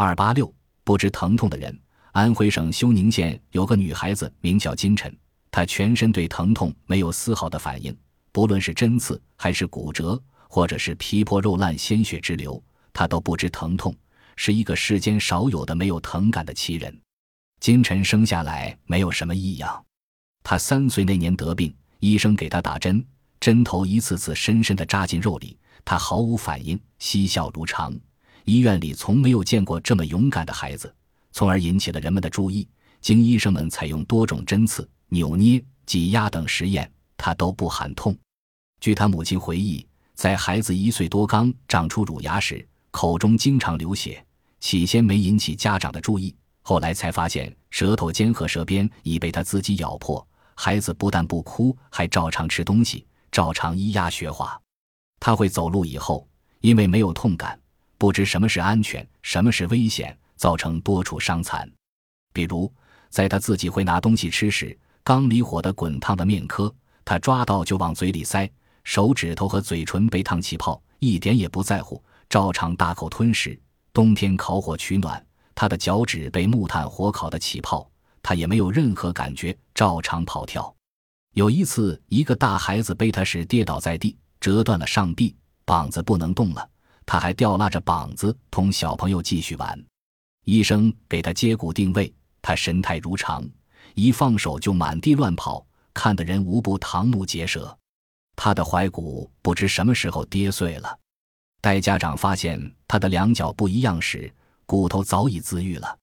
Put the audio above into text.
二八六不知疼痛的人。安徽省休宁县有个女孩子名叫金晨，她全身对疼痛没有丝毫的反应，不论是针刺还是骨折，或者是皮破肉烂、鲜血直流，她都不知疼痛，是一个世间少有的没有疼感的奇人。金晨生下来没有什么异样，她三岁那年得病，医生给她打针，针头一次次深深地扎进肉里，她毫无反应，嬉笑如常。医院里从没有见过这么勇敢的孩子。从而引起了人们的注意。经医生们采用多种针刺、扭捏、挤压等实验，他都不喊痛。据他母亲回忆，在孩子一岁多刚长出乳牙时，口中经常流血，起先没引起家长的注意，后来才发现舌头尖和舌边已被他自己咬破。孩子不但不哭，还照常吃东西，照常咿呀学话。他会走路以后，因为没有痛感，不知什么是安全，什么是危险。造成多处伤残，比如在他自己会拿东西吃时，刚离火的滚烫的面颗，他抓到就往嘴里塞，手指头和嘴唇被烫起泡，一点也不在乎，照常大口吞食。冬天烤火取暖，他的脚趾被木炭火烤的起泡，他也没有任何感觉，照常跑跳。有一次，一个大孩子背他时跌倒在地，折断了上臂，膀子不能动了，他还吊拉着膀子同小朋友继续玩。医生给他接骨定位，他神态如常，一放手就满地乱跑，看得人无不瞠目结舌。他的踝骨不知什么时候跌碎了，待家长发现他的两脚不一样时，骨头早已自愈了。